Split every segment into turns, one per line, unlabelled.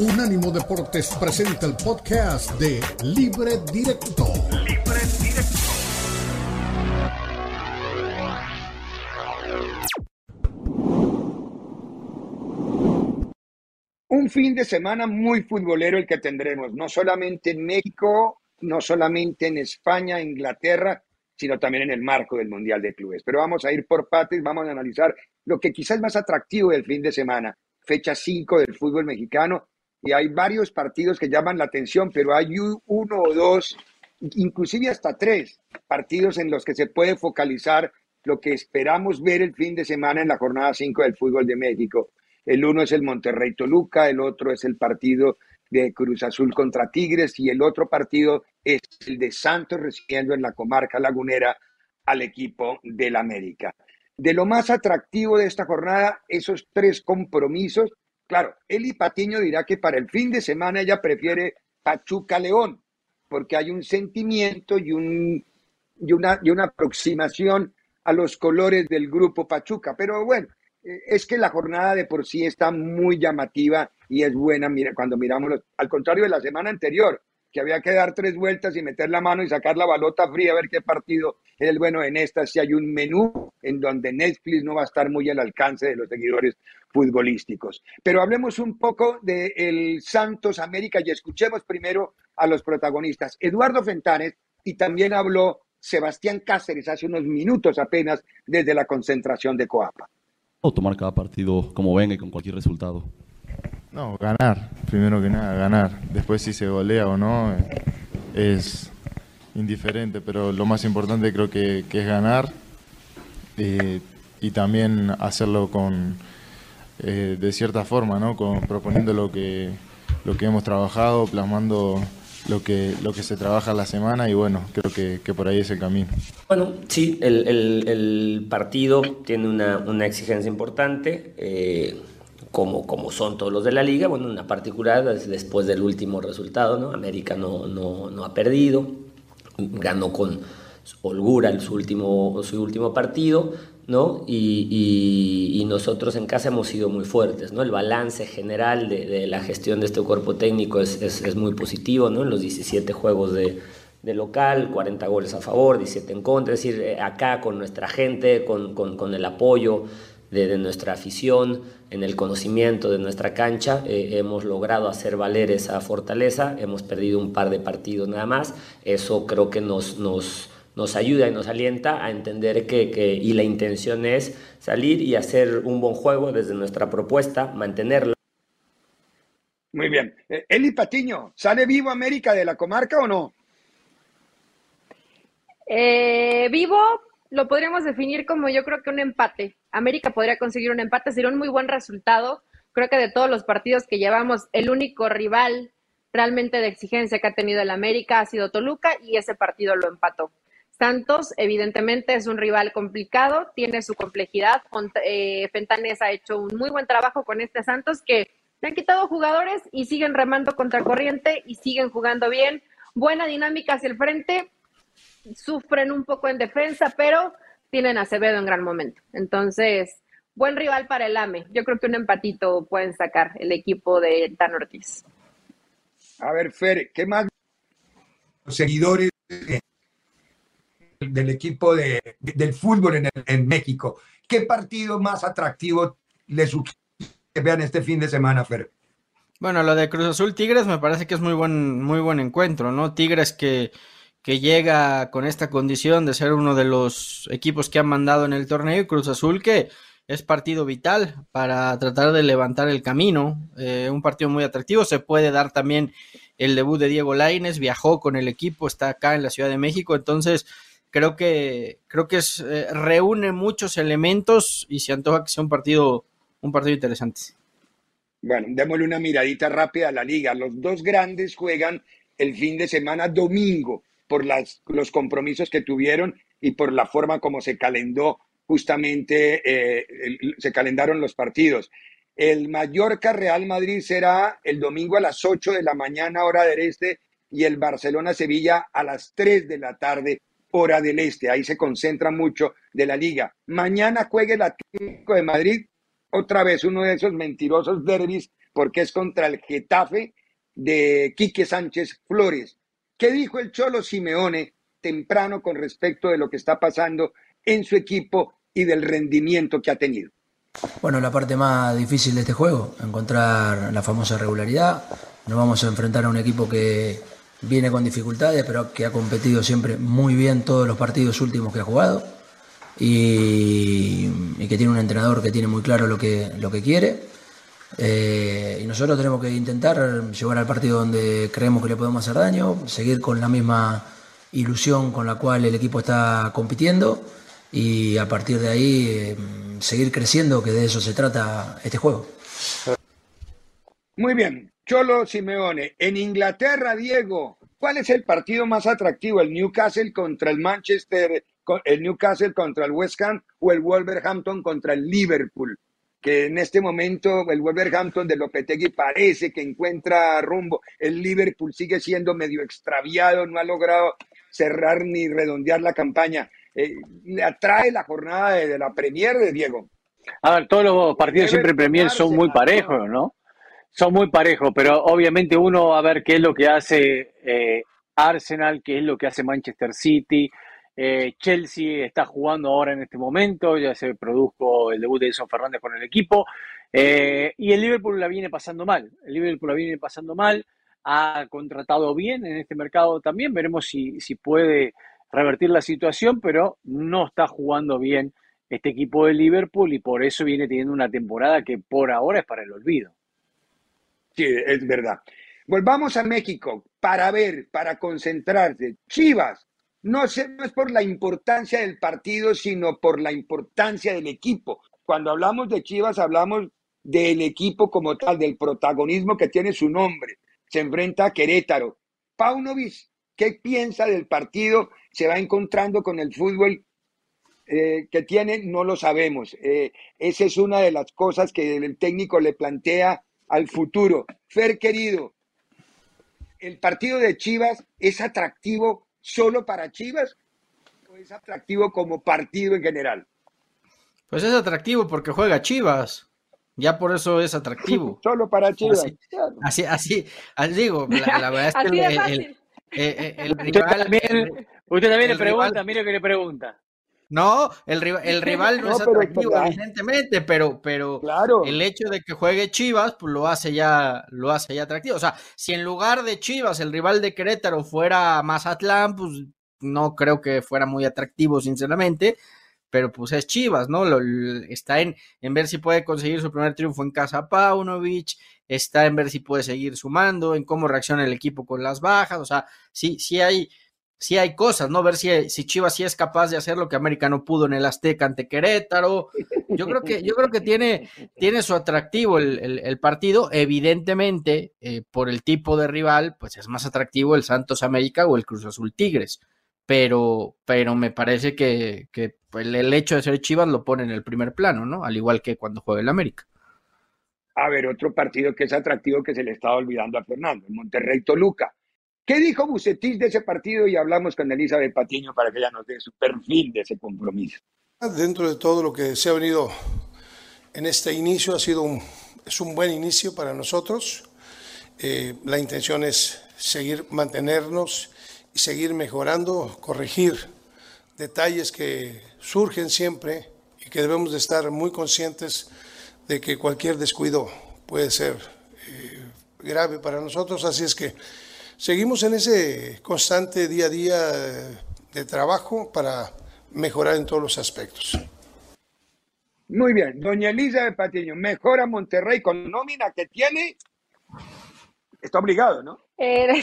Unánimo Deportes presenta el podcast de Libre Directo. Libre Directo.
Un fin de semana muy futbolero el que tendremos, no solamente en México, no solamente en España, Inglaterra, sino también en el marco del Mundial de Clubes. Pero vamos a ir por partes, vamos a analizar lo que quizás es más atractivo del fin de semana, fecha 5 del fútbol mexicano, y hay varios partidos que llaman la atención, pero hay uno o dos, inclusive hasta tres partidos en los que se puede focalizar lo que esperamos ver el fin de semana en la jornada 5 del fútbol de México. El uno es el Monterrey Toluca, el otro es el partido de Cruz Azul contra Tigres y el otro partido es el de Santos recibiendo en la comarca lagunera al equipo del América. De lo más atractivo de esta jornada, esos tres compromisos Claro, Eli Patiño dirá que para el fin de semana ella prefiere Pachuca León, porque hay un sentimiento y, un, y, una, y una aproximación a los colores del grupo Pachuca. Pero bueno, eh, es que la jornada de por sí está muy llamativa y es buena mira, cuando miramos, al contrario de la semana anterior, que había que dar tres vueltas y meter la mano y sacar la balota fría a ver qué partido es el bueno. En esta si hay un menú en donde Netflix no va a estar muy al alcance de los seguidores futbolísticos. Pero hablemos un poco del el Santos América y escuchemos primero a los protagonistas. Eduardo Fentanes y también habló Sebastián Cáceres hace unos minutos apenas desde la concentración de Coapa.
O tomar cada partido como venga y con cualquier resultado.
No, ganar, primero que nada, ganar. Después si se golea o no es indiferente, pero lo más importante creo que, es ganar eh, y también hacerlo con eh, de cierta forma, ¿no? Con, proponiendo lo que, lo que hemos trabajado, plasmando lo que, lo que se trabaja la semana y bueno, creo que, que por ahí es el camino.
Bueno, sí, el, el, el partido tiene una, una exigencia importante. Eh, como, como son todos los de la liga, bueno, una particular después del último resultado, ¿no? América no, no, no ha perdido, ganó con holgura su último, su último partido, ¿no? Y, y, nosotros en casa hemos sido muy fuertes, ¿no? El balance general de, de la gestión de este cuerpo técnico es, es, es, muy positivo, ¿no? En los 17 juegos de, de local, 40 goles a favor, 17 en contra, es decir, eh, acá con nuestra gente, con, con, con el apoyo de, nuestra afición, en el conocimiento de nuestra cancha, eh, hemos logrado hacer valer esa fortaleza, hemos perdido un par de partidos nada más, eso creo que nos, nos, nos ayuda y nos alienta a entender que, que, y la intención es salir y hacer un buen juego desde nuestra propuesta, mantenerla.
Muy bien. Eh, Eli Patiño, ¿sale vivo América de la comarca o no?
Eh, vivo, lo podríamos definir como yo creo que un empate. América podría conseguir un empate, sería un muy buen resultado. Creo que de todos los partidos que llevamos, el único rival realmente de exigencia que ha tenido el América ha sido Toluca y ese partido lo empató. Santos, evidentemente, es un rival complicado, tiene su complejidad. Eh, Fentanes ha hecho un muy buen trabajo con este Santos que le han quitado jugadores y siguen remando contra corriente y siguen jugando bien. Buena dinámica hacia el frente sufren un poco en defensa, pero tienen a Acevedo en gran momento. Entonces, buen rival para el AME. Yo creo que un empatito pueden sacar el equipo de Dan Ortiz.
A ver, Fer, ¿qué más seguidores del equipo de, del fútbol en, en, México? ¿Qué partido más atractivo les sugiere que vean este fin de semana, Fer?
Bueno, lo de Cruz Azul Tigres me parece que es muy buen, muy buen encuentro, ¿no? Tigres que que llega con esta condición de ser uno de los equipos que han mandado en el torneo Cruz Azul que es partido vital para tratar de levantar el camino, eh, un partido muy atractivo, se puede dar también el debut de Diego Laines, viajó con el equipo, está acá en la Ciudad de México, entonces creo que creo que es, eh, reúne muchos elementos y se antoja que sea un partido un partido interesante.
Bueno, démosle una miradita rápida a la liga. Los dos grandes juegan el fin de semana domingo por las, los compromisos que tuvieron y por la forma como se calendó justamente, eh, se calendaron los partidos. El Mallorca Real Madrid será el domingo a las 8 de la mañana, hora del este, y el Barcelona Sevilla a las 3 de la tarde, hora del este. Ahí se concentra mucho de la liga. Mañana juegue el Atlético de Madrid, otra vez uno de esos mentirosos derbis porque es contra el Getafe de Quique Sánchez Flores. ¿Qué dijo el Cholo Simeone temprano con respecto de lo que está pasando en su equipo y del rendimiento que ha tenido?
Bueno, la parte más difícil de este juego, encontrar la famosa regularidad. Nos vamos a enfrentar a un equipo que viene con dificultades, pero que ha competido siempre muy bien todos los partidos últimos que ha jugado y, que tiene un entrenador que tiene muy claro lo que, lo que quiere. Eh, y nosotros tenemos que intentar llevar al partido donde creemos que le podemos hacer daño, seguir con la misma ilusión con la cual el equipo está compitiendo y a partir de ahí eh, seguir creciendo, que de eso se trata este juego.
Muy bien, Cholo Simeone. En Inglaterra, Diego, ¿cuál es el partido más atractivo? ¿El Newcastle contra el Manchester, el Newcastle contra el West Ham o el Wolverhampton contra el Liverpool? Que en este momento el Wolverhampton de Lopetegui parece que encuentra rumbo. El Liverpool sigue siendo medio extraviado, no ha logrado cerrar ni redondear la campaña. Eh, ¿Le atrae la jornada de, la Premier de Diego?
A ver, todos los partidos siempre Premier son muy parejos, ¿no? Son muy parejos, pero obviamente uno a ver qué es lo que hace eh, Arsenal, qué es lo que hace Manchester City. Eh, Chelsea está jugando ahora en este momento, ya se produjo el debut de Edson Fernández con el equipo. y el Liverpool la viene pasando mal. El Liverpool la viene pasando mal. Ha contratado bien en este mercado también. Veremos si, si puede revertir la situación, pero no está jugando bien este equipo de Liverpool y por eso viene teniendo una temporada que por ahora es para el olvido.
Sí, es verdad. Volvamos a México para ver, para concentrarse. Chivas, no, es por la importancia del partido, sino por la importancia del equipo. Cuando hablamos de Chivas, hablamos del equipo como tal, del protagonismo que tiene su nombre. Se enfrenta a Querétaro. Paunovic, ¿qué piensa del partido se va encontrando con el fútbol eh, que tiene, no lo sabemos. Eh, esa es una de las cosas que el técnico le plantea al futuro. Fer querido, ¿el partido de Chivas es atractivo solo para Chivas o es atractivo como partido en general?
Pues es atractivo porque juega Chivas. Ya por eso es atractivo.
Solo para Chivas.
Así, así, así, digo, la, verdad es que el, rival,
Usted también le pregunta, mire que le pregunta.
No, el, el rival no, es atractivo, evidentemente, pero, pero el hecho de que juegue Chivas, pues lo hace ya, lo hace ya atractivo. O sea, si en lugar de Chivas el rival de Querétaro fuera Mazatlán, pues no creo que fuera muy atractivo, sinceramente. Pero pues es Chivas, ¿no? está en, en ver si puede conseguir su primer triunfo en casa Paunovic, está en ver si puede seguir sumando, en cómo reacciona el equipo con las bajas. O sea, sí, sí hay sí hay cosas, ¿no? Ver si, si Chivas sí es capaz de hacer lo que América no pudo en el Azteca ante Querétaro. Yo creo que, yo creo que tiene, tiene su atractivo el, partido. Evidentemente, eh, por el tipo de rival, pues es más atractivo el Santos América o el Cruz Azul Tigres. Pero, pero me parece que, que pues, el hecho de ser Chivas lo pone en el primer plano, ¿no? Al igual que cuando juega el América.
A ver, otro partido que es atractivo que se le estaba olvidando a Fernando, Monterrey Toluca ¿Qué dijo Bucetich de ese partido? Y hablamos con Elizabeth Patiño para que ella nos dé su perfil de ese compromiso.
Dentro de todo lo que se ha venido en este inicio, ha sido un, es un buen inicio para nosotros. Eh, la intención es seguir, mantenernos y seguir mejorando, corregir detalles que surgen siempre y que debemos de estar muy conscientes de que cualquier descuido puede ser eh, grave para nosotros. Así es que Seguimos en ese constante día a día de trabajo para mejorar en todos los aspectos.
Muy bien, doña Elisa Patiño, mejora Monterrey con nómina que tiene. Está obligado, ¿no?
Eh,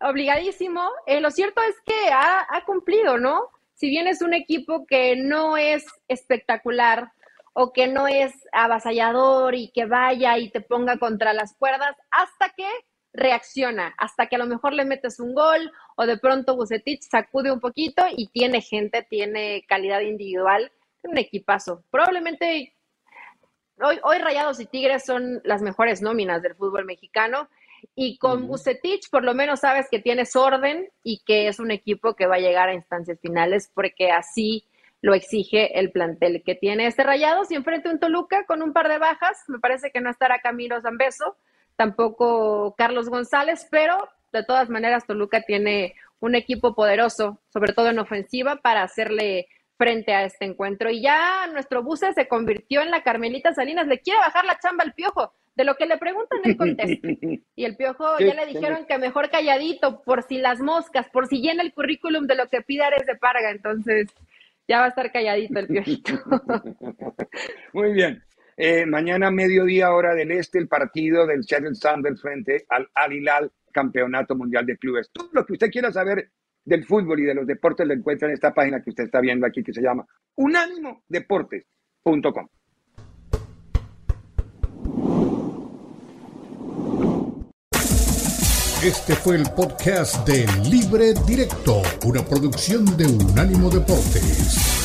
obligadísimo. Eh, lo cierto es que ha, ha cumplido, ¿no? Si bien es un equipo que no es espectacular o que no es avasallador y que vaya y te ponga contra las cuerdas, hasta que reacciona hasta que a lo mejor le metes un gol o de pronto Bucetich sacude un poquito y tiene gente, tiene calidad individual, un equipazo. Probablemente hoy, hoy Rayados y Tigres son las mejores nóminas del fútbol mexicano y con Bucetich por lo menos sabes que tienes orden y que es un equipo que va a llegar a instancias finales porque así lo exige el plantel que tiene este Rayados y enfrente un Toluca con un par de bajas. Me parece que no estará Camilo Zambeso, tampoco Carlos González, pero de todas maneras Toluca tiene un equipo poderoso, sobre todo en ofensiva, para hacerle frente a este encuentro. Y ya nuestro buce se convirtió en la Carmelita Salinas, le quiere bajar la chamba al piojo. De lo que le preguntan, él contesta. Y el piojo ya le dijeron que mejor calladito, por si las moscas, por si llena el currículum de lo que pide Ares de Parga. Entonces, ya va a estar calladito el piojito.
Muy bien. Eh, mañana, mediodía, hora del este, el partido del Seattle Sanders frente al Al Hilal, Campeonato Mundial de Clubes. Todo lo que usted quiera saber del fútbol y de los deportes lo encuentra en esta página que usted está viendo aquí, que se llama unánimodeportes.com.
Este fue el podcast de Libre Directo, una producción de Unánimo Deportes.